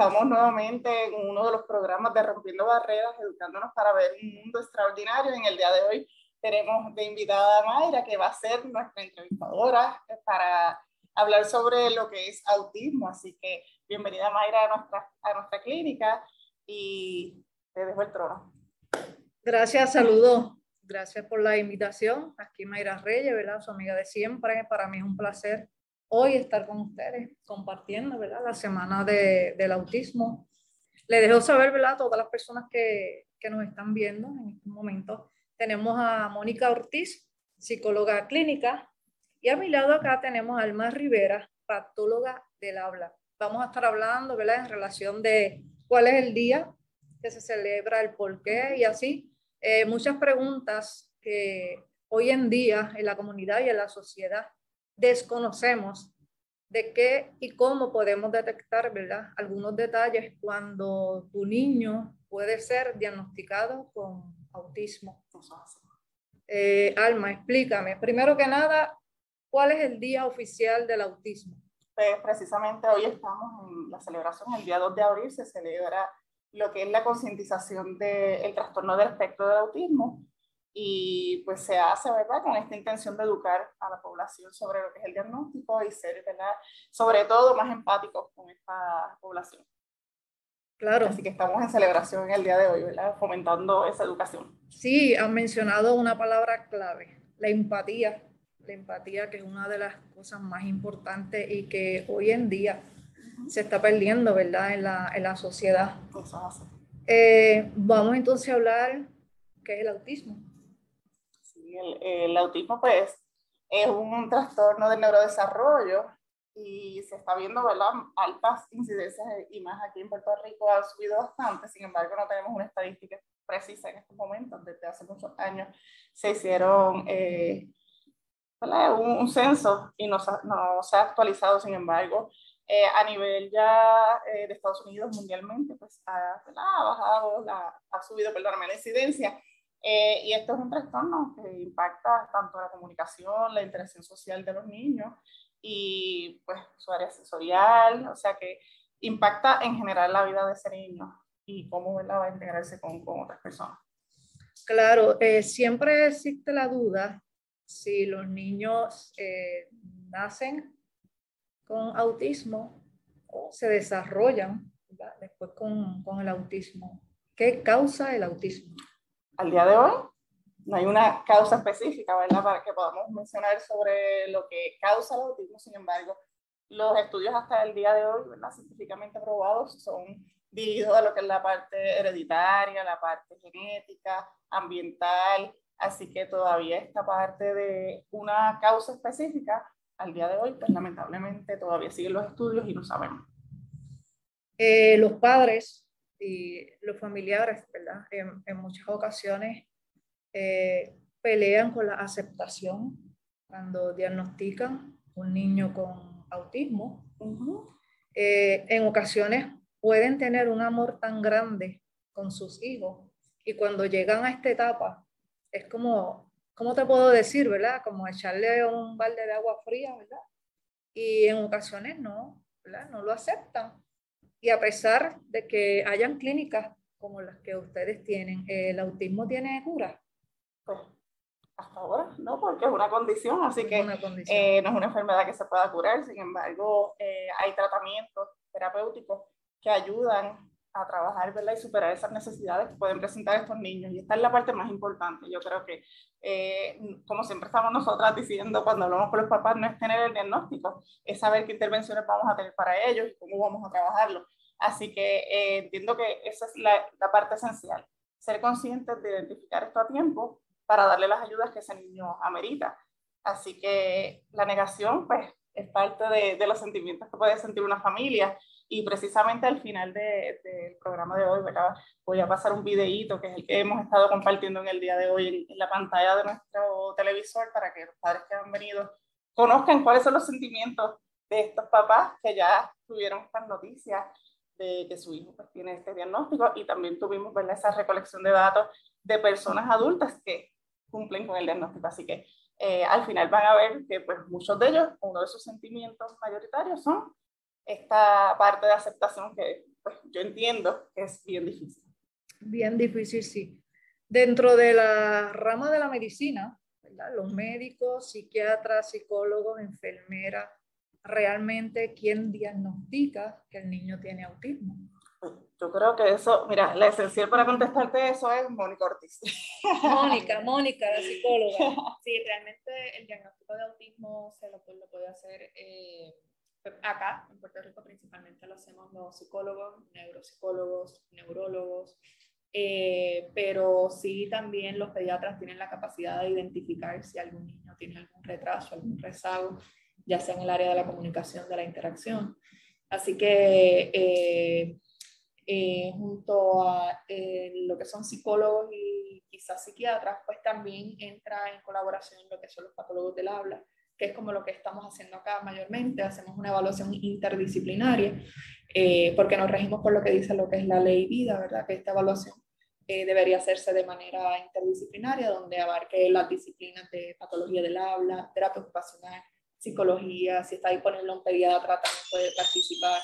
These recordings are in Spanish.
Estamos nuevamente en uno de los programas de Rompiendo Barreras, educándonos para ver un mundo extraordinario. En el día de hoy tenemos de invitada a Mayra, que va a ser nuestra entrevistadora para hablar sobre lo que es autismo. Así que bienvenida Mayra a nuestra, a nuestra clínica y te dejo el trono. Gracias, saludos. Gracias por la invitación. Aquí Mayra Reyes, ¿verdad? Su amiga de siempre. Para mí es un placer hoy estar con ustedes compartiendo, ¿verdad? La semana de, del autismo. Le dejo saber, ¿verdad? A todas las personas que, que nos están viendo en este momento. Tenemos a Mónica Ortiz, psicóloga clínica, y a mi lado acá tenemos a Alma Rivera, patóloga del habla. Vamos a estar hablando, ¿verdad? En relación de cuál es el día que se celebra, el por qué y así. Eh, muchas preguntas que hoy en día en la comunidad y en la sociedad desconocemos de qué y cómo podemos detectar, ¿verdad? Algunos detalles cuando tu niño puede ser diagnosticado con autismo. Eh, Alma, explícame, primero que nada, ¿cuál es el día oficial del autismo? Pues precisamente hoy estamos en la celebración, el día 2 de abril se celebra lo que es la concientización del trastorno del espectro del autismo y pues se hace, ¿verdad? Con esta intención de educar a la población sobre lo que es el diagnóstico y ser, ¿verdad? Sobre todo más empáticos con esta población. Claro. Así que estamos en celebración en el día de hoy, ¿verdad? Fomentando esa educación. Sí, han mencionado una palabra clave, la empatía. La empatía que es una de las cosas más importantes y que hoy en día se está perdiendo, ¿verdad? En la, en la sociedad. Eh, vamos entonces a hablar qué es el autismo el, autismo pues es un trastorno del neurodesarrollo y se está viendo ¿verdad? altas incidencias y más aquí en Puerto Rico ha subido bastante, sin embargo no tenemos una estadística precisa en estos momentos, desde hace muchos años se hicieron eh, un, censo y no, no, se ha actualizado, sin embargo, eh, a nivel ya eh, de Estados Unidos mundialmente, pues ha, bajado, la, ha subido, perdóname, la incidencia eh, y esto es un trastorno que impacta tanto la comunicación, la interacción social de los niños y pues su área sensorial, o sea que impacta en general la vida de ese niño y cómo va a integrarse con, con otras personas. Claro, eh, siempre existe la duda si los niños eh, nacen con autismo o se desarrollan después con, con el autismo. ¿Qué causa el autismo? Al día de hoy no hay una causa específica. Para que podamos mencionar sobre lo que causa el autismo. Sin embargo, los estudios hasta el día de hoy, ¿verdad? Científicamente probados, son dirigidos a lo que es la parte hereditaria, la parte genética, ambiental. Así que todavía esta parte de una causa específica, al día de hoy, pues lamentablemente todavía siguen los estudios y no sabemos. Eh, los padres y los familiares, ¿verdad? En, en muchas ocasiones eh, pelean con la aceptación cuando diagnostican un niño con autismo. Eh, en ocasiones pueden tener un amor tan grande con sus hijos y cuando llegan a esta etapa es como, ¿cómo te puedo decir, verdad? Como echarle un balde de agua fría, ¿verdad? Y en ocasiones no, ¿verdad? No lo aceptan y a pesar de que hayan clínicas como las que ustedes tienen, ¿el autismo tiene cura? Pues hasta ahora no, porque es una condición, así que eh, no es una enfermedad que se pueda curar, sin embargo, eh, hay tratamientos terapéuticos que ayudan a trabajar ¿verdad? y superar esas necesidades que pueden presentar estos niños. Y esta es la parte más importante. Yo creo que, eh, como siempre estamos nosotras diciendo cuando hablamos con los papás, no es tener el diagnóstico, es saber qué intervenciones vamos a tener para ellos y cómo vamos a trabajarlo. Así que eh, entiendo que esa es la, la, parte esencial, ser conscientes de identificar esto a tiempo para darle las ayudas que ese niño amerita. Así que la negación, pues, es parte de, de los sentimientos que puede sentir una familia y precisamente al final del de, programa de hoy, ¿verdad? voy a pasar un videíto que es el que hemos estado compartiendo en el día de hoy en, la pantalla de nuestro televisor para que los padres que han venido conozcan cuáles son los sentimientos de estos papás que ya tuvieron estas noticias de que su hijo pues, tiene este diagnóstico y también tuvimos ¿verdad? esa recolección de datos de personas adultas que cumplen con el diagnóstico. Así que eh, al final van a ver que pues, muchos de ellos, uno de sus sentimientos mayoritarios son esta parte de aceptación que pues, yo entiendo que es bien difícil. Bien difícil, sí. Dentro de la rama de la medicina, los médicos, psiquiatras, psicólogos, enfermeras, realmente quién diagnostica que el niño tiene autismo. Yo creo que eso, mira, la esencial para contestarte eso es Mónica Ortiz. Mónica, Mónica, la psicóloga. Sí, realmente el diagnóstico de autismo se lo, lo puede hacer eh, acá, en Puerto Rico principalmente lo hacemos los psicólogos, neuropsicólogos, neurólogos, eh, pero sí también los pediatras tienen la capacidad de identificar si algún niño tiene algún retraso, algún rezago, ya sea en el área de la comunicación, de la interacción. Así que eh, eh, junto a lo que son psicólogos y quizás psiquiatras, pues también entra en colaboración lo que son los patólogos del habla, que es como lo que estamos haciendo acá mayormente, hacemos una evaluación interdisciplinaria, eh, porque nos regimos por lo que dice lo que es la ley vida, ¿verdad? Que esta evaluación eh, debería hacerse de manera interdisciplinaria, donde abarque las disciplinas de patología del habla, terapia ocupacional, psicología, si está disponible un pediatra también puede participar,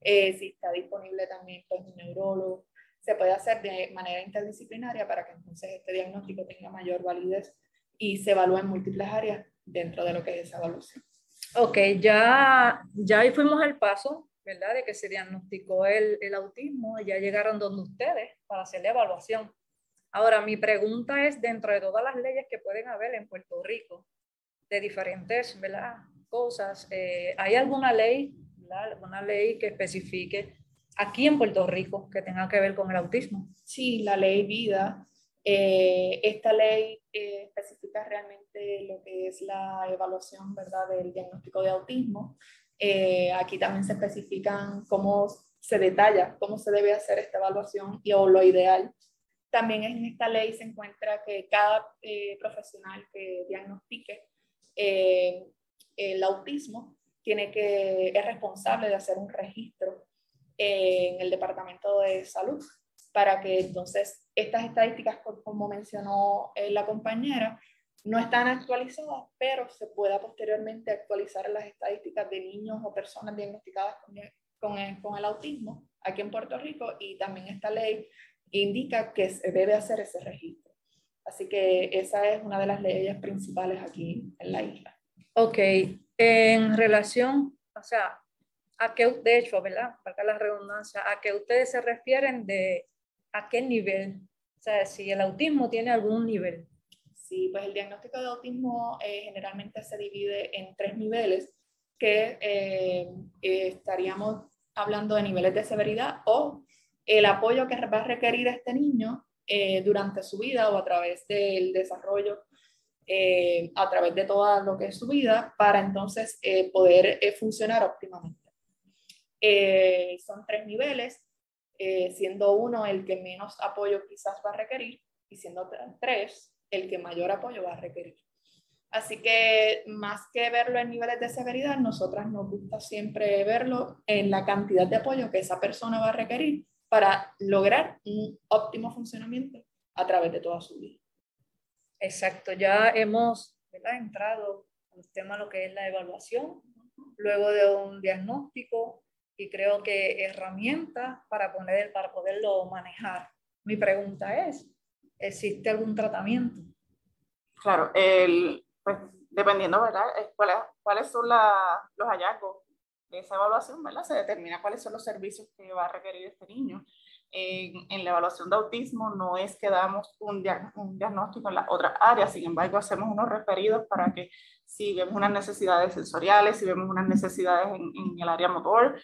eh, si está disponible también pues, un neurólogo, se puede hacer de manera interdisciplinaria para que entonces este diagnóstico tenga mayor validez y se evalúe en múltiples áreas dentro de lo que es esa evaluación. Ok, ya, ya ahí fuimos al paso, ¿verdad? De que se diagnosticó el, el autismo ya llegaron donde ustedes para hacer la evaluación. Ahora, mi pregunta es, dentro de todas las leyes que pueden haber en Puerto Rico, de diferentes ¿verdad? cosas, eh, ¿hay alguna ley, alguna ley que especifique aquí en Puerto Rico que tenga que ver con el autismo? Sí, la ley vida eh, esta ley eh, especifica realmente lo que es la evaluación ¿verdad? del diagnóstico de autismo. Eh, aquí también se especifican cómo se detalla, cómo se debe hacer esta evaluación y o lo ideal. También en esta ley se encuentra que cada profesional que diagnostique el autismo tiene que, es responsable de hacer un registro en el Departamento de Salud para que entonces estas estadísticas, como mencionó eh, la compañera, no están actualizadas, pero se pueda posteriormente actualizar las estadísticas de niños o personas diagnosticadas con el, con el autismo aquí en Puerto Rico y también esta ley indica que se debe hacer ese registro. Así que esa es una de las leyes principales aquí en la isla. Ok, en relación, o sea, a qué, de hecho, ¿verdad? Para la redundancia, a qué ustedes se refieren de a qué nivel, o sea, si el autismo tiene algún nivel. Sí, pues el diagnóstico de autismo eh, generalmente se divide en tres niveles que eh, eh, estaríamos hablando de niveles de severidad o el apoyo que va a requerir este niño durante su vida o a través del desarrollo, a través de toda lo que es su vida, para entonces poder funcionar óptimamente. son tres niveles eh, siendo uno el que menos apoyo quizás va a requerir y siendo tres el que mayor apoyo va a requerir. Así que más que verlo en niveles de severidad, nosotras nos gusta siempre verlo en la cantidad de apoyo que esa persona va a requerir para lograr un óptimo funcionamiento a través de toda su vida. Exacto, ya hemos entrado al tema lo que es la evaluación, luego de un diagnóstico, y creo que herramientas para, poner, para poderlo manejar. Mi pregunta es, ¿existe algún tratamiento? Claro, el, pues dependiendo, ¿verdad? ¿Cuáles, cuáles son los hallazgos de esa evaluación. Se determina cuáles son los servicios que va a requerir este niño. En, la evaluación de autismo no es que damos un, diagnóstico en las otras áreas, sin embargo hacemos unos referidos para que si vemos unas necesidades sensoriales, si vemos unas necesidades en, el área motor,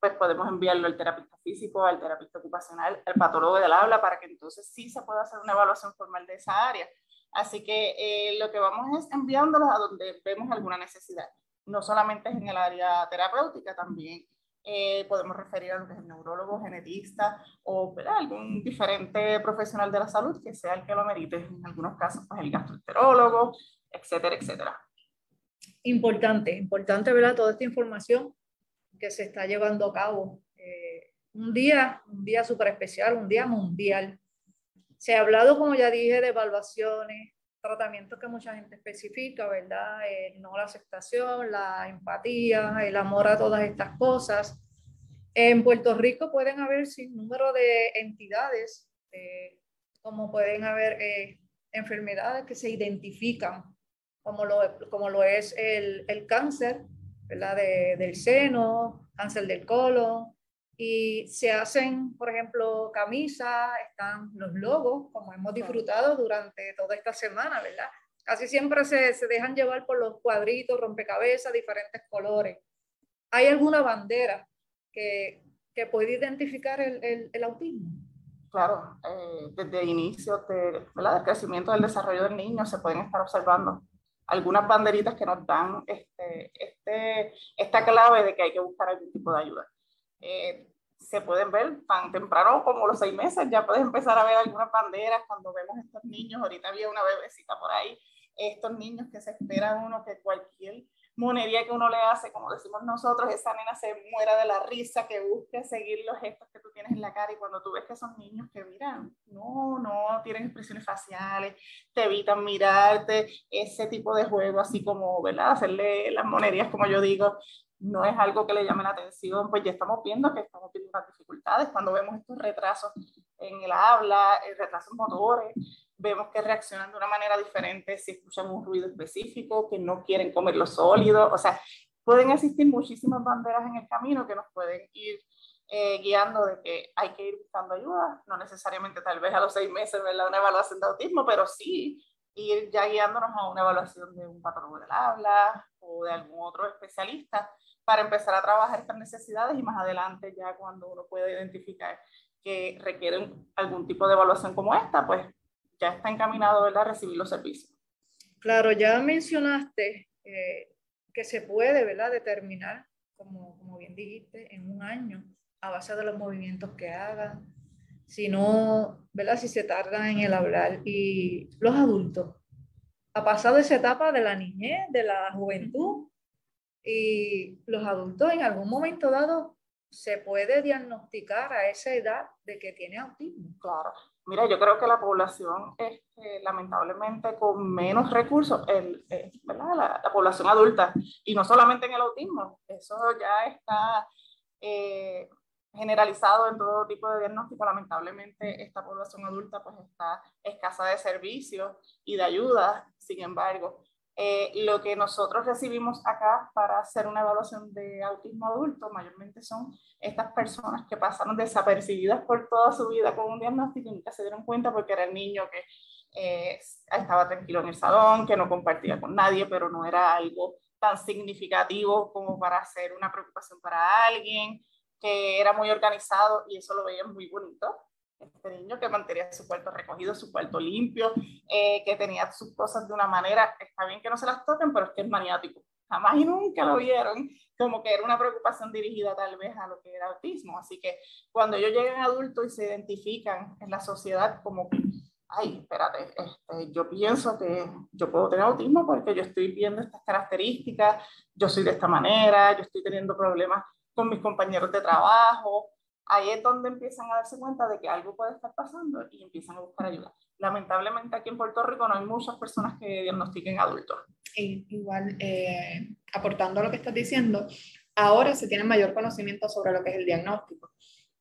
pues podemos enviarlo al terapista físico, al terapista ocupacional, al patólogo del habla, para que entonces sí se pueda hacer una evaluación formal de esa área. Así que eh, lo que vamos es enviándolos a donde vemos alguna necesidad. No solamente es en el área terapéutica, también eh, podemos referir a lo que es neurólogo, genetista o algún diferente profesional de la salud que sea el que lo merite. En algunos casos, pues el gastroenterólogo, etcétera, etcétera. Importante, importante, ¿verdad? Toda esta información que se está llevando a cabo. Eh, un día, un día súper especial, un día mundial. Se ha hablado, como ya dije, de evaluaciones, tratamientos que mucha gente especifica, ¿verdad? no la aceptación, la empatía, el amor a todas estas cosas. En Puerto Rico pueden haber sin número de entidades, eh, como pueden haber eh, enfermedades que se identifican, como lo, como lo es el, el cáncer ¿verdad? De, del seno, cáncer del colon, y se hacen, por ejemplo, camisas, están los logos, como hemos disfrutado durante toda esta semana, ¿verdad? Casi siempre se, se dejan llevar por los cuadritos, rompecabezas, diferentes colores. ¿Hay alguna bandera que, que puede identificar el, el, el autismo? Claro, eh, desde el inicio de, ¿verdad? del crecimiento del desarrollo del niño se pueden estar observando algunas banderitas que nos dan este, este, esta clave de que hay que buscar algún tipo de ayuda. Eh, se pueden ver tan temprano como los seis meses, ya puedes empezar a ver algunas banderas cuando vemos estos niños, ahorita había una bebecita por ahí, estos niños que se esperan uno que cualquier monería que uno le hace, como decimos nosotros, esa nena se muera de la risa, que busque seguir los gestos que tú tienes en la cara. Y cuando tú ves que son niños que miran, no, no, tienen expresiones faciales, te evitan mirarte, ese tipo de juego, así como, ¿verdad? Hacerle las monerías, como yo digo, no es algo que le llame la atención, pues ya estamos viendo que estamos teniendo unas dificultades. Cuando vemos estos retrasos en el habla, retrasos motores, vemos que reaccionan de una manera diferente si escuchan un ruido específico, que no quieren comer lo sólido, o sea, pueden existir muchísimas banderas en el camino que nos pueden ir eh, guiando de que hay que ir buscando ayuda, no necesariamente tal vez a los seis meses ¿verdad? una evaluación de autismo, pero sí ir ya guiándonos a una evaluación de un patólogo del habla o de algún otro especialista para empezar a trabajar estas necesidades y más adelante ya cuando uno pueda identificar que requieren algún tipo de evaluación como esta, pues ya está encaminado a recibir los servicios. Claro, ya mencionaste eh, que se puede ¿verdad? determinar, como, como bien dijiste, en un año a base de los movimientos que hagan, si no, ¿verdad? Si se tardan en el hablar. Y los adultos, ha pasado esa etapa de la niñez, de la juventud, y los adultos en algún momento dado se puede diagnosticar a esa edad de que tiene autismo. Claro, Mira, yo creo que la población, este, lamentablemente, con menos recursos, el, eh, La, población adulta, y no solamente en el autismo, eso ya está eh, generalizado en todo tipo de diagnóstico. Lamentablemente, esta población adulta pues está escasa de servicios y de ayuda. Sin embargo, eh, lo que nosotros recibimos acá para hacer una evaluación de autismo adulto mayormente son estas personas que pasaron desapercibidas por toda su vida con un diagnóstico y nunca se dieron cuenta porque era el niño que eh, estaba tranquilo en el salón, que no compartía con nadie, pero no era algo tan significativo como para hacer una preocupación para alguien, que era muy organizado y eso lo veían muy bonito este niño que mantenía su cuarto recogido, su cuarto limpio, eh, que tenía sus cosas de una manera, está bien que no se las toquen, pero es que es maniático. Jamás y nunca lo vieron como que era una preocupación dirigida tal vez a lo que era autismo. Así que cuando ellos llegan adultos y se identifican en la sociedad como ay, espérate, este, yo pienso que yo puedo tener autismo porque yo estoy viendo estas características, yo soy de esta manera, yo estoy teniendo problemas con mis compañeros de trabajo, ahí es donde empiezan a darse cuenta de que algo puede estar pasando y empiezan a buscar ayuda. Lamentablemente aquí en Puerto Rico no hay muchas personas que diagnostiquen adultos. igual, eh, aportando a lo que estás diciendo, ahora se tiene mayor conocimiento sobre lo que es el diagnóstico.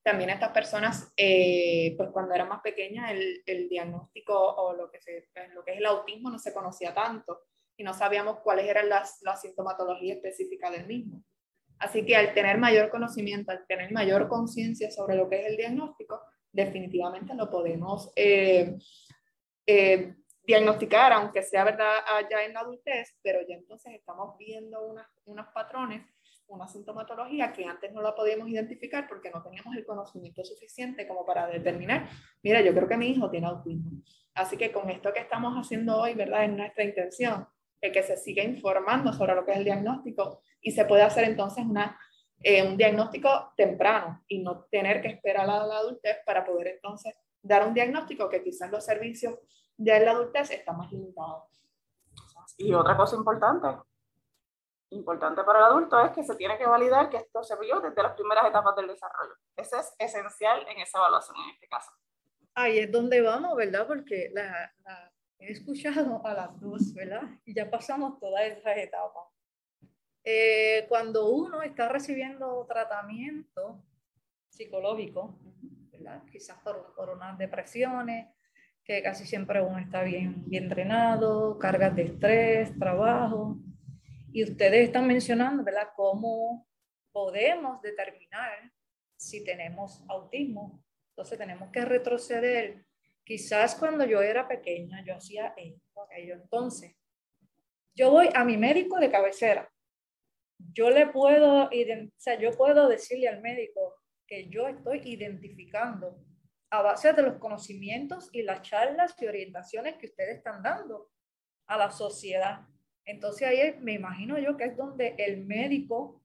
También estas personas, eh, pues cuando eran más pequeñas, el, el diagnóstico o lo que, se, lo que es el autismo no se conocía tanto y no sabíamos cuáles eran las, las sintomatologías específicas del mismo. Así que al tener mayor conocimiento, al tener mayor conciencia sobre lo que es el diagnóstico, definitivamente lo podemos eh, eh, diagnosticar, aunque sea verdad ya en la adultez, pero ya entonces estamos viendo unos patrones, una sintomatología que antes no la podíamos identificar porque no teníamos el conocimiento suficiente como para determinar, mira, yo creo que mi hijo tiene autismo. Así que con esto que estamos haciendo hoy, ¿verdad? Es nuestra intención de que se siga informando sobre lo que es el diagnóstico y se puede hacer entonces una, eh, un diagnóstico temprano y no tener que esperar a la adultez para poder entonces dar un diagnóstico que quizás los servicios en la adultez están más limitados. Y otra cosa importante, importante para el adulto es que se tiene que validar que esto se vio desde las primeras etapas del desarrollo. Eso es esencial en esa evaluación en este caso. Ahí es donde vamos, ¿verdad? Porque la, he escuchado a las dos, ¿verdad? Y ya pasamos todas esas etapas. Eh, cuando uno está recibiendo tratamiento, psicológico, quizás por, por unas depresiones, que casi siempre uno está bien, bien entrenado, cargas de estrés, trabajo. Y ustedes están mencionando, ¿verdad?, cómo podemos determinar si tenemos autismo. Entonces tenemos que retroceder. Quizás cuando yo era pequeña, yo hacía esto, aquello. Entonces, yo voy a mi médico de cabecera. Yo le puedo, o sea, yo puedo decirle al médico que yo estoy identificando a base de los conocimientos y las charlas y orientaciones que ustedes están dando a la sociedad. Entonces ahí me imagino yo que es donde el médico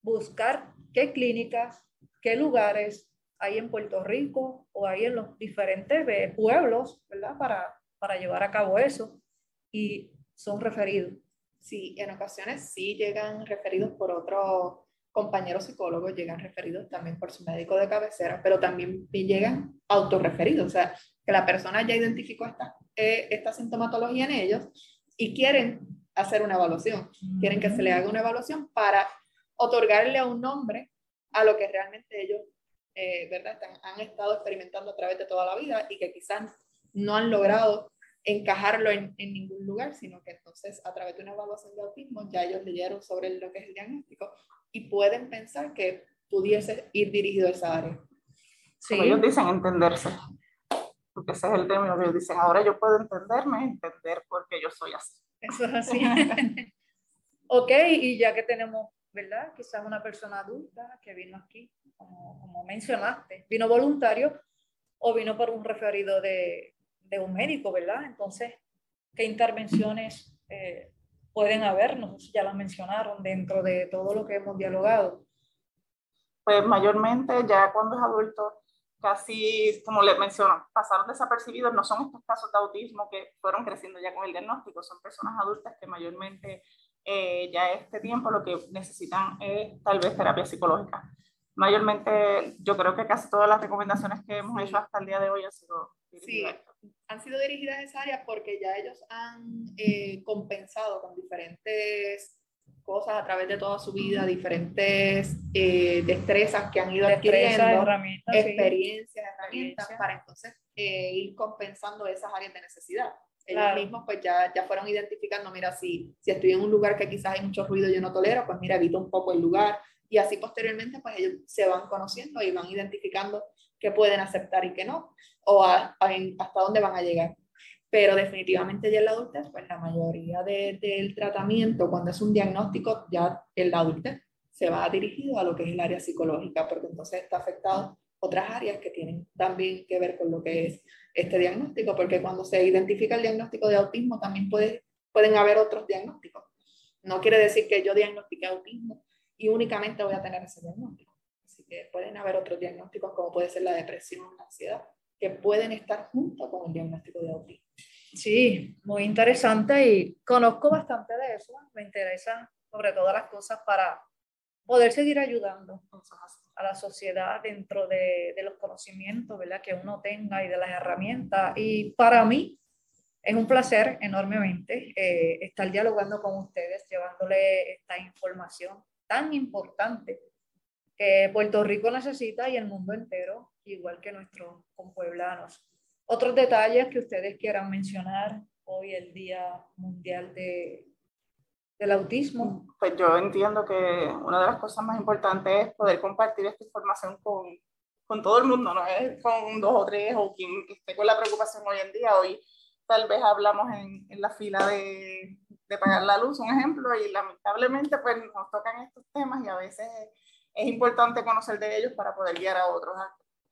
buscar qué clínicas, qué lugares hay en Puerto Rico o hay en los diferentes eh, pueblos, ¿verdad? Para, para llevar a cabo eso. Y son referidos. Sí, en ocasiones sí llegan referidos por otros compañeros psicólogos, llegan referidos también por su médico de cabecera, pero también llegan autorreferidos, o sea, que la persona ya identificó esta, eh, esta sintomatología en ellos y quieren hacer una evaluación, quieren que se le haga una evaluación para otorgarle un nombre a lo que realmente ellos, eh, ¿verdad?, han estado experimentando a través de toda la vida y que quizás no han logrado encajarlo en, en, ningún lugar, sino que entonces a través de una evaluación de autismo ya ellos leyeron sobre lo que es el diagnóstico y pueden pensar que pudiese ir dirigido a esa área. Sí. ellos dicen entenderse, porque ese es el término que ellos dicen, ahora yo puedo entenderme, entender por qué yo soy así. Eso es así. ok, y ya que tenemos, ¿verdad? Quizás una persona adulta que vino aquí, como, como mencionaste, vino voluntario o vino por un referido de, de un médico, ¿verdad? Entonces, ¿qué intervenciones eh, pueden haber? No sé si ya las mencionaron dentro de todo lo que hemos dialogado. Pues mayormente ya cuando es adulto, casi, como les menciono, pasaron desapercibidos, no son estos casos de autismo que fueron creciendo ya con el diagnóstico, son personas adultas que mayormente eh, ya este tiempo lo que necesitan es tal vez terapia psicológica. Mayormente yo creo que casi todas las recomendaciones que hemos hecho hasta el día de hoy han sido Sí, han sido dirigidas a esa área porque ya ellos han eh, compensado con diferentes cosas a través de toda su vida, diferentes eh, destrezas que han ido adquiriendo, experiencias, herramientas, para entonces eh, ir compensando esas áreas de necesidad. Ellos mismos pues ya, ya fueron identificando, mira, si, si estoy en un lugar que quizás hay mucho ruido y yo no tolero, pues mira, evito un poco el lugar. Y así posteriormente pues ellos se van conociendo y van identificando qué pueden aceptar y qué no o hasta dónde van a llegar. Pero definitivamente ya en la adultez, pues la mayoría del tratamiento, cuando es un diagnóstico, ya en la adultez se va dirigido a lo que es el área psicológica, porque entonces está afectado otras áreas que tienen también que ver con lo que es este diagnóstico, porque cuando se identifica el diagnóstico de autismo también puede, pueden haber otros diagnósticos. No quiere decir que yo diagnostiqué autismo y únicamente voy a tener ese diagnóstico. Así que pueden haber otros diagnósticos como puede ser la depresión, la ansiedad, que pueden estar juntos con el diagnóstico de autismo. Sí, muy interesante y conozco bastante de eso. Me interesa sobre todas las cosas para poder seguir ayudando a la sociedad dentro de, de, los conocimientos ¿verdad? que uno tenga y de las herramientas. Y para mí es un placer enormemente eh, estar dialogando con ustedes, llevándole esta información tan importante que Puerto Rico necesita y el mundo entero igual que nuestros compueblanos. Otros detalles que ustedes quieran mencionar hoy, el Día Mundial de, del Autismo. Pues yo entiendo que una de las cosas más importantes es poder compartir esta información con, con todo el mundo, no es con dos o tres o quien esté con la preocupación hoy en día. Hoy tal vez hablamos en, en la fila de, de pagar la luz, un ejemplo, y lamentablemente pues nos tocan estos temas y a veces es importante conocer de ellos para poder guiar a otros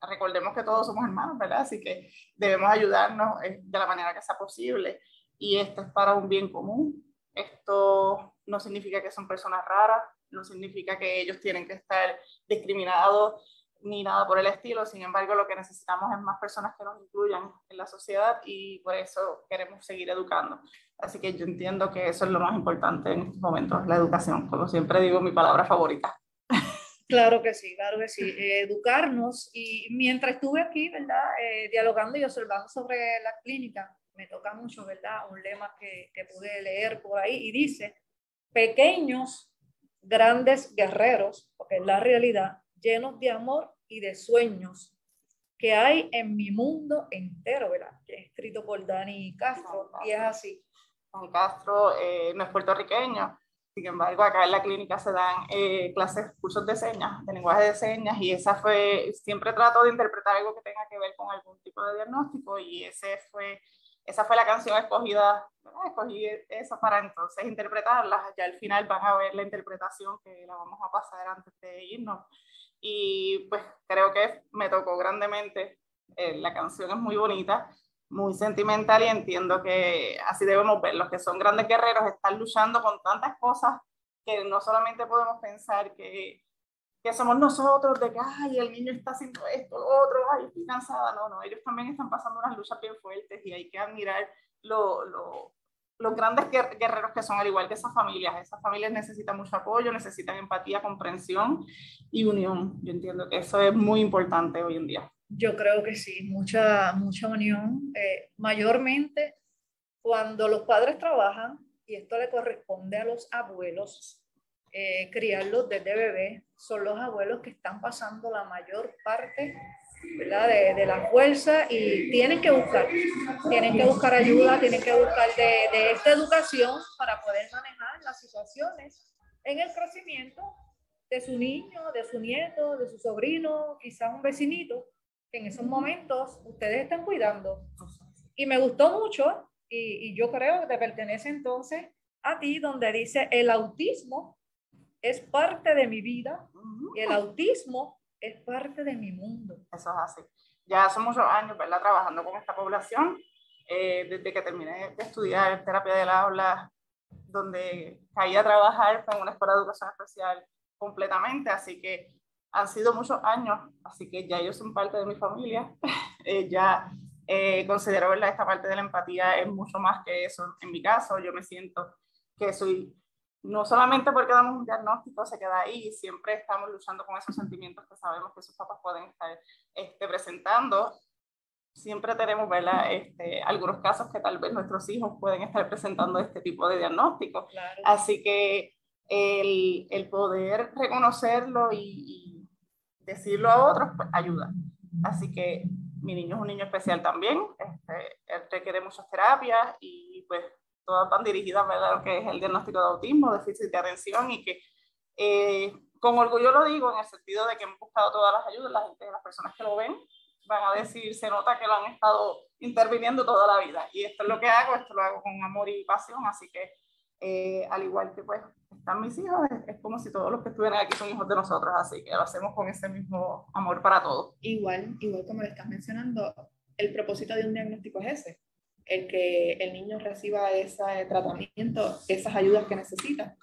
recordemos que todos somos hermanos, ¿verdad? Así que debemos ayudarnos eh, de la manera que sea posible. Y esto es para un bien común. Esto no significa que son personas raras, no significa que ellos tienen que estar discriminados ni nada por el estilo. Sin embargo, lo que necesitamos es más personas que nos incluyan en la sociedad y por eso queremos seguir educando. Así que yo entiendo que eso es lo más importante en estos momentos, la educación. Como siempre digo, mi palabra favorita. Claro que sí, claro que sí. Eh, educarnos y mientras estuve aquí, ¿verdad? Eh, dialogando y observando sobre la clínica, me toca mucho, ¿verdad? Un lema que, que pude leer por ahí y dice, pequeños, grandes guerreros, porque es la realidad, llenos de amor y de sueños que hay en mi mundo entero, ¿verdad? Que es escrito por Dani Castro, y es así. Dani Castro eh, no es puertorriqueño, sin embargo, acá en la clínica se dan eh, clases, cursos de señas, de lenguaje de señas, y esa fue, siempre trato de interpretar algo que tenga que ver con algún tipo de diagnóstico, y ese fue, esa fue la canción escogida, escogí eso para entonces interpretarla, ya al final van a ver la interpretación que la vamos a pasar antes de irnos, y pues creo que me tocó grandemente, eh, la canción es muy bonita, muy sentimental y entiendo que así debemos ver. Los que son grandes guerreros están luchando con tantas cosas que no solamente podemos pensar que, que somos nosotros, de que, ay, el niño está haciendo esto, lo otro, ay, estoy cansada. No, no, ellos también están pasando unas luchas bien fuertes y hay que admirar lo, lo, los grandes guerreros que son, al igual que esas familias. Esas familias necesitan mucho apoyo, necesitan empatía, comprensión y unión. Yo entiendo que eso es muy importante hoy en día. Yo creo que sí, mucha, mucha unión, eh, mayormente cuando los padres trabajan, y esto le corresponde a los abuelos, eh, criarlos desde bebé, son los abuelos que están pasando la mayor parte ¿verdad? De, de, la fuerza y tienen que buscar, tienen que buscar ayuda, tienen que buscar de, de esta educación para poder manejar las situaciones en el crecimiento de su niño, de su nieto, de su sobrino, quizás un vecinito, en esos momentos ustedes están cuidando. Y me gustó mucho, y, y, yo creo que te pertenece entonces a ti, donde dice, el autismo es parte de mi vida y el autismo es parte de mi mundo. Eso es así. Ya son muchos años, ¿verdad? Trabajando con esta población. Eh, desde que terminé de estudiar terapia del aula, donde caí a trabajar en una escuela de educación especial completamente, así que han sido muchos años, así que ya ellos son parte de mi familia. eh, ya eh, considero ¿verdad? esta parte de la empatía es mucho más que eso. En mi caso, yo me siento que soy, no solamente porque damos un diagnóstico, se queda ahí, siempre estamos luchando con esos sentimientos que sabemos que sus papás pueden estar este, presentando. Siempre tenemos ¿verdad? Este, algunos casos que tal vez nuestros hijos pueden estar presentando este tipo de diagnóstico. Claro. Así que el, el poder reconocerlo y, y decirlo a otros, pues ayuda. Así que mi niño es un niño especial también, este, él requiere muchas terapias y pues todas van dirigidas a lo que es el diagnóstico de autismo, déficit de atención y que eh, con orgullo lo digo en el sentido de que hemos buscado todas las ayudas, la gente, las personas que lo ven van a decir, se nota que lo han estado interviniendo toda la vida y esto es lo que hago, esto lo hago con amor y pasión, así que eh, al igual que pues están mis hijos, es, es, como si todos los que estuvieran aquí son hijos de nosotros, así que lo hacemos con ese mismo amor para todos. Igual, igual como le estás mencionando, el propósito de un diagnóstico es ese, el que el niño reciba ese tratamiento, esas ayudas que necesita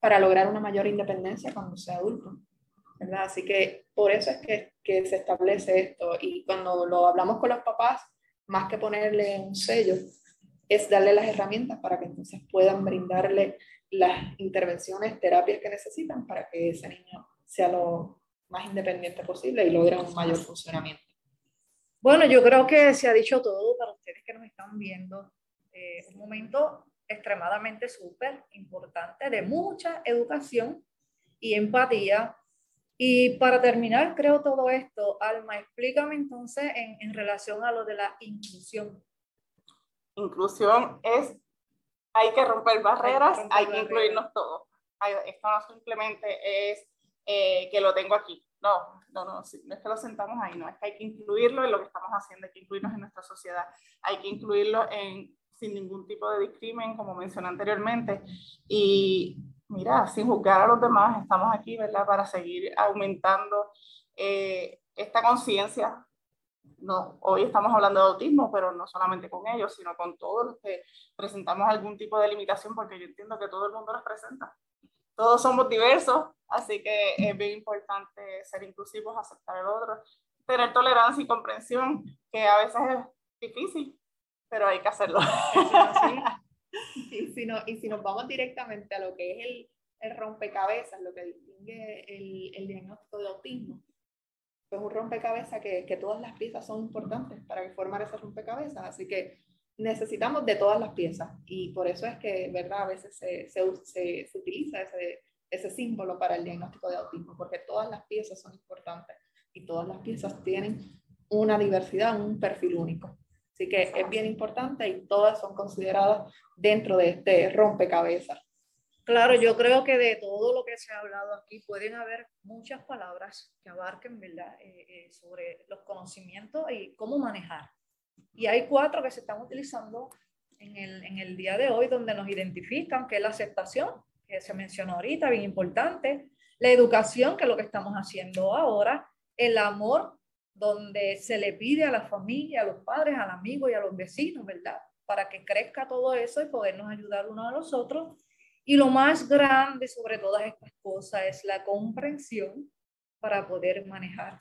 para lograr una mayor independencia cuando sea adulto. ¿verdad? Así que por eso es que, que se establece esto y cuando lo hablamos con los papás, más que ponerle un sello, es darle las herramientas para que entonces puedan brindarle las intervenciones, terapias que necesitan para que ese niño sea lo más independiente posible y logre un mayor funcionamiento. Bueno, yo creo que se ha dicho todo para ustedes que nos están viendo. Eh, un momento extremadamente súper importante de mucha educación y empatía. Y para terminar, creo todo esto, Alma, explícame entonces en, en relación a lo de la inclusión inclusión es, hay que romper barreras, hay que, hay que incluirnos todos. Esto no simplemente es eh, que lo tengo aquí. No, no, no, no es que lo sentamos ahí, no, es que hay que incluirlo en lo que estamos haciendo, hay que incluirnos en nuestra sociedad, hay que incluirlo en, sin ningún tipo de discrimen, como mencioné anteriormente. Y mira, sin juzgar a los demás, estamos aquí, ¿verdad?, para seguir aumentando eh, esta conciencia no, hoy estamos hablando de autismo, pero no solamente con ellos, sino con todos los que presentamos algún tipo de limitación, porque yo entiendo que todo el mundo los presenta. Todos somos diversos, así que es bien importante ser inclusivos, aceptar el otro, tener tolerancia y comprensión, que a veces es difícil, pero hay que hacerlo. y, si no, y si nos vamos directamente a lo que es el, el rompecabezas, lo que distingue el, el diagnóstico de autismo, pues un rompecabezas que, que todas las piezas son importantes para formar ese rompecabezas. Así que necesitamos de todas las piezas y por eso es que, ¿verdad? A veces se, se, se, utiliza ese, ese símbolo para el diagnóstico de autismo, porque todas las piezas son importantes y y todas las piezas tienen una diversidad, un perfil único. Así que es bien importante y todas son consideradas dentro de este rompecabezas. Claro, yo creo que de todo lo que se ha hablado aquí pueden haber muchas palabras que abarquen ¿verdad? Eh, eh, sobre los conocimientos y cómo manejar. Y hay cuatro que se están utilizando en el, en el día de hoy donde nos identifican, que es la aceptación, que se mencionó ahorita, bien importante, la educación, que es lo que estamos haciendo ahora, el amor, donde se le pide a la familia, a los padres, al amigo y a los vecinos, ¿verdad? Para que crezca todo eso y podernos ayudar unos a los otros. Y lo más grande sobre todas estas cosas es la comprensión para poder manejar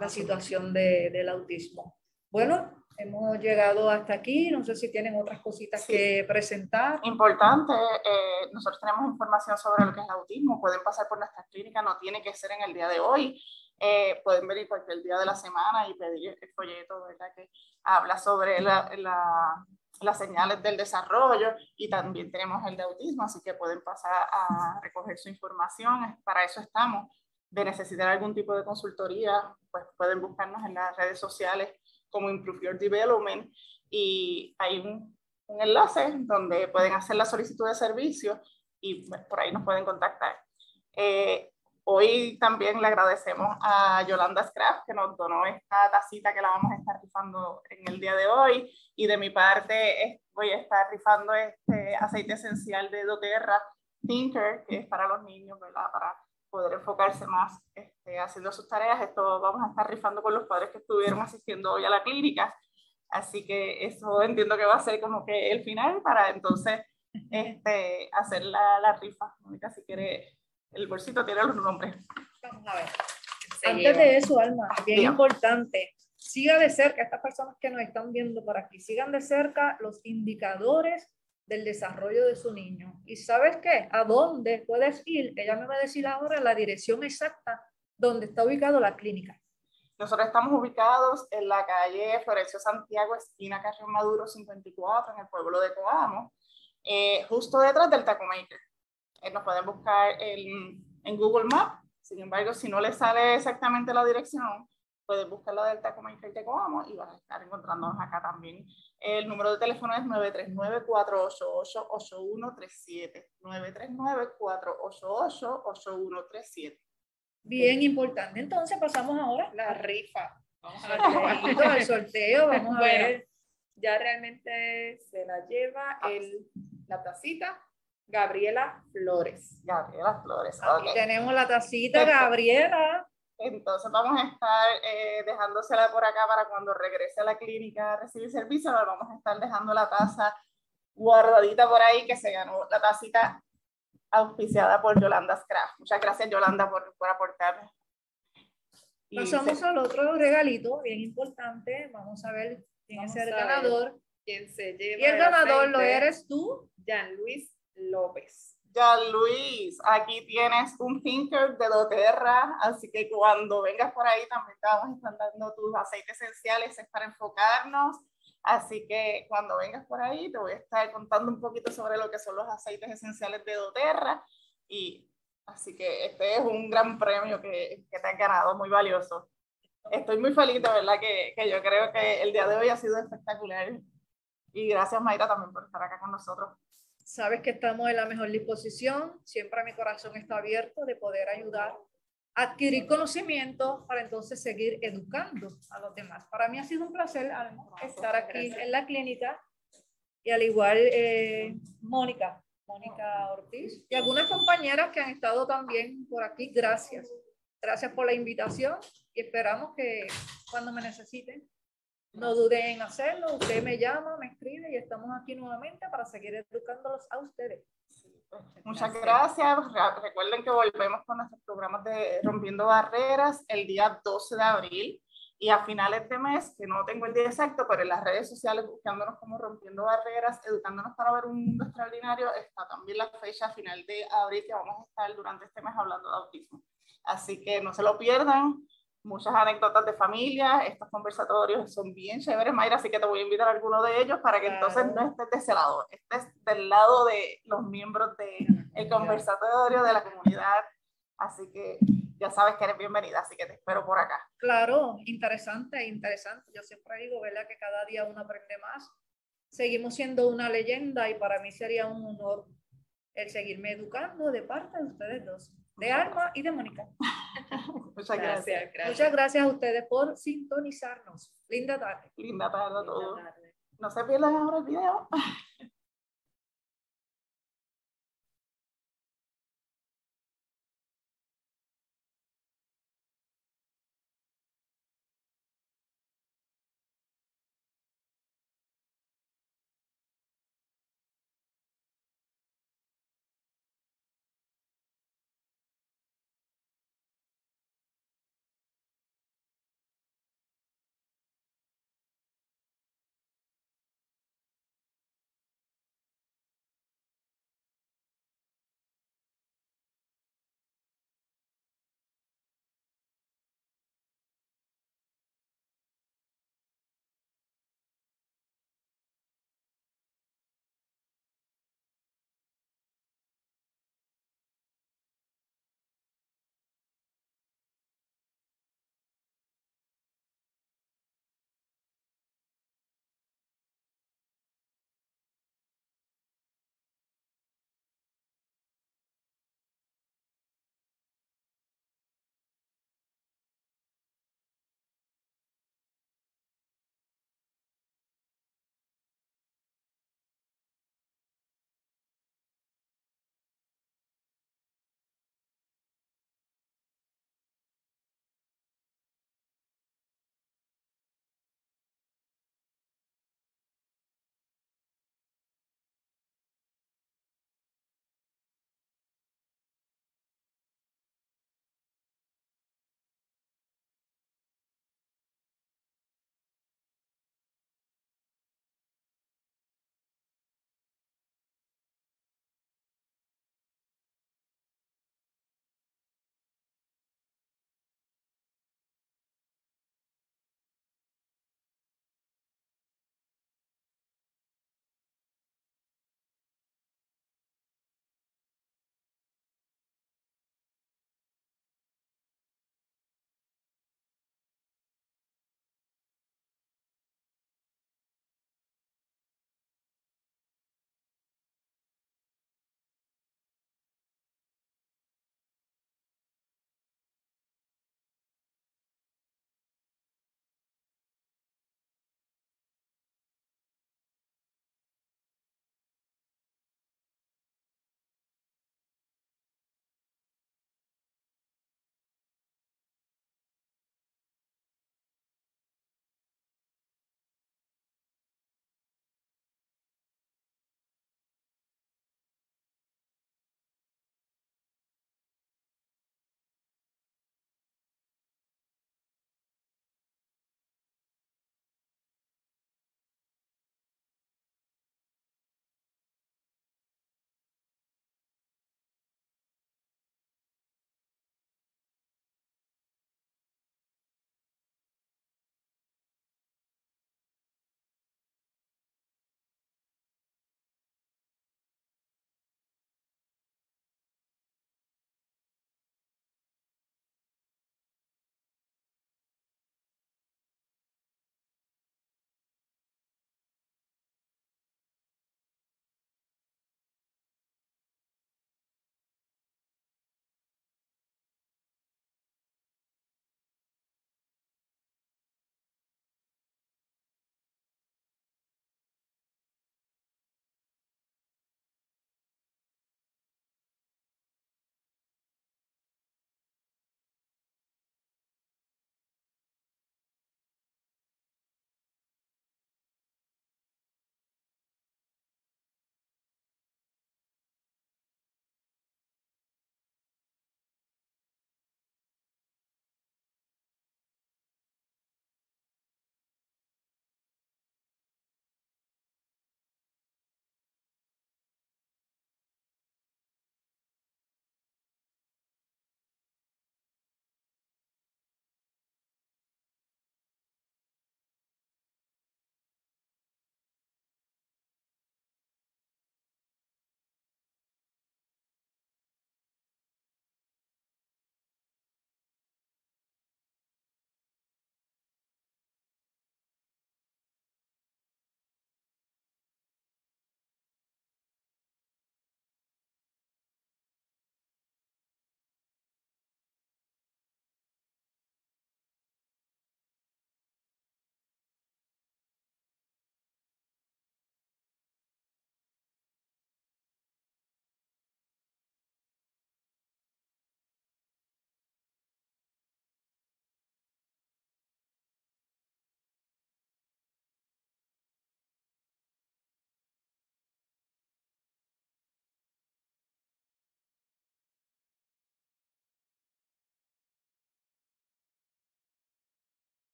la situación de, del autismo. Bueno, hemos llegado hasta aquí. No sé si tienen otras cositas que presentar. Importante, eh, nosotros tenemos información sobre lo que es el autismo. Pueden pasar por nuestra clínica, no tiene que ser en el día de hoy. Eh, pueden venir cualquier día de la semana y pedir el folleto ¿verdad? que habla sobre la, la, las señales del desarrollo y también tenemos el de autismo, así que pueden pasar a recoger su información. Para eso estamos. De necesitar algún tipo de consultoría, pues pueden buscarnos en las redes sociales como Improve Your Development y hay un, un enlace donde pueden hacer la solicitud de servicio y pues, por ahí nos pueden contactar. Eh, hoy también le agradecemos a Yolanda Scraft que nos donó esta tacita que la vamos a estar rifando en el día de hoy y de mi parte voy a estar rifando este aceite esencial de doTERRA Thinker que es para los niños, ¿verdad? Para poder enfocarse más este, haciendo sus tareas. Esto vamos a estar rifando con los padres que estuvieron asistiendo hoy a la clínica. Así que eso entiendo que va a ser como que el final para entonces este, hacer la, la rifa. Mónica, si quiere, el bolsito tiene los nombres. Vamos a ver. Antes de eso, Alma, ah, bien importante, siga de cerca, estas personas que nos están viendo por aquí, sigan de cerca los indicadores del desarrollo de su niño. ¿Y sabes qué? ¿A dónde puedes ir? Ella me va a decir ahora la dirección exacta donde está ubicado la clínica. Nosotros estamos ubicados en la calle Florencio Santiago, esquina Carrión Maduro 54, en el pueblo de Coamo, eh, justo detrás del Taco Maker. Eh, nos pueden buscar en, en Google Maps, sin embargo, si no les sale exactamente la dirección, pueden buscar la del Taco Maker de Coamo y van a estar encontrándonos acá también el número de teléfono es 939-488-8137. 939-488-8137. Bien importante. Entonces pasamos ahora la rifa. Vamos a ver. sorteo, vamos a ver. Ya realmente se la lleva el, la tacita Gabriela Flores. Gabriela Flores. tenemos la tacita, Gabriela. Entonces vamos a estar eh, dejándosela por acá para cuando regrese a la clínica a recibir servicio, le vamos a estar dejando la taza guardadita por ahí que se ganó la tacita auspiciada por Yolanda Scraft. Muchas gracias Yolanda por, por aportar. Pasamos al otro regalito bien importante. Vamos a ver quién es el ganador. Quién se lleva y el ganador lo eres tú, Jean Luis López. Ya Luis, aquí tienes un Thinker de doTERRA, así que cuando vengas por ahí también te vamos a estar dando tus aceites esenciales, es para enfocarnos. Así que cuando vengas por ahí te voy a estar contando un poquito sobre lo que son los aceites esenciales de doTERRA. Y así que este es un gran premio que, que te has ganado, muy valioso. Estoy muy feliz, de verdad, que, que yo creo que el día de hoy ha sido espectacular. Y gracias Mayra también por estar acá con nosotros. Sabes que estamos en la mejor disposición, siempre mi corazón está abierto de poder ayudar a adquirir conocimiento para entonces seguir educando a los demás. Para mí ha sido un placer estar aquí en la clínica y al igual eh, Mónica, Mónica Ortiz y algunas compañeras que han estado también por aquí. Gracias. Gracias por la invitación y esperamos que cuando me necesiten no duden en hacerlo, usted me llama, me escribe y estamos aquí nuevamente para seguir educándolos a ustedes. Muchas gracias. Recuerden que volvemos con nuestros programas de Rompiendo Barreras el día 12 de abril y a finales de mes, que no tengo el día exacto, pero en las redes sociales buscándonos como Rompiendo Barreras, educándonos para ver un mundo extraordinario, está también la fecha final de abril que vamos a estar durante este mes hablando de autismo. Así que no se lo pierdan muchas anécdotas de familia, estos conversatorios son bien chéveres, Mayra, así que te voy a invitar a alguno de ellos para que entonces no estés de ese lado, estés del lado de los miembros del el conversatorio, de la comunidad. Así que ya sabes que eres bienvenida, así que te espero por acá. Claro, interesante, interesante. Yo siempre digo, ¿verdad? Que cada día uno aprende más. Seguimos siendo una leyenda y para mí sería un honor el seguirme educando de parte de ustedes dos, de Alma y de Mónica. Muchas gracias. Muchas gracias a ustedes por sintonizarnos. Linda tarde. Linda tarde a todos. No se pierdan ahora el video.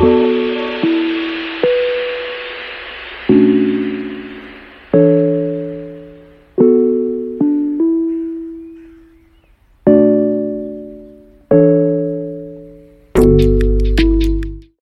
Gracias.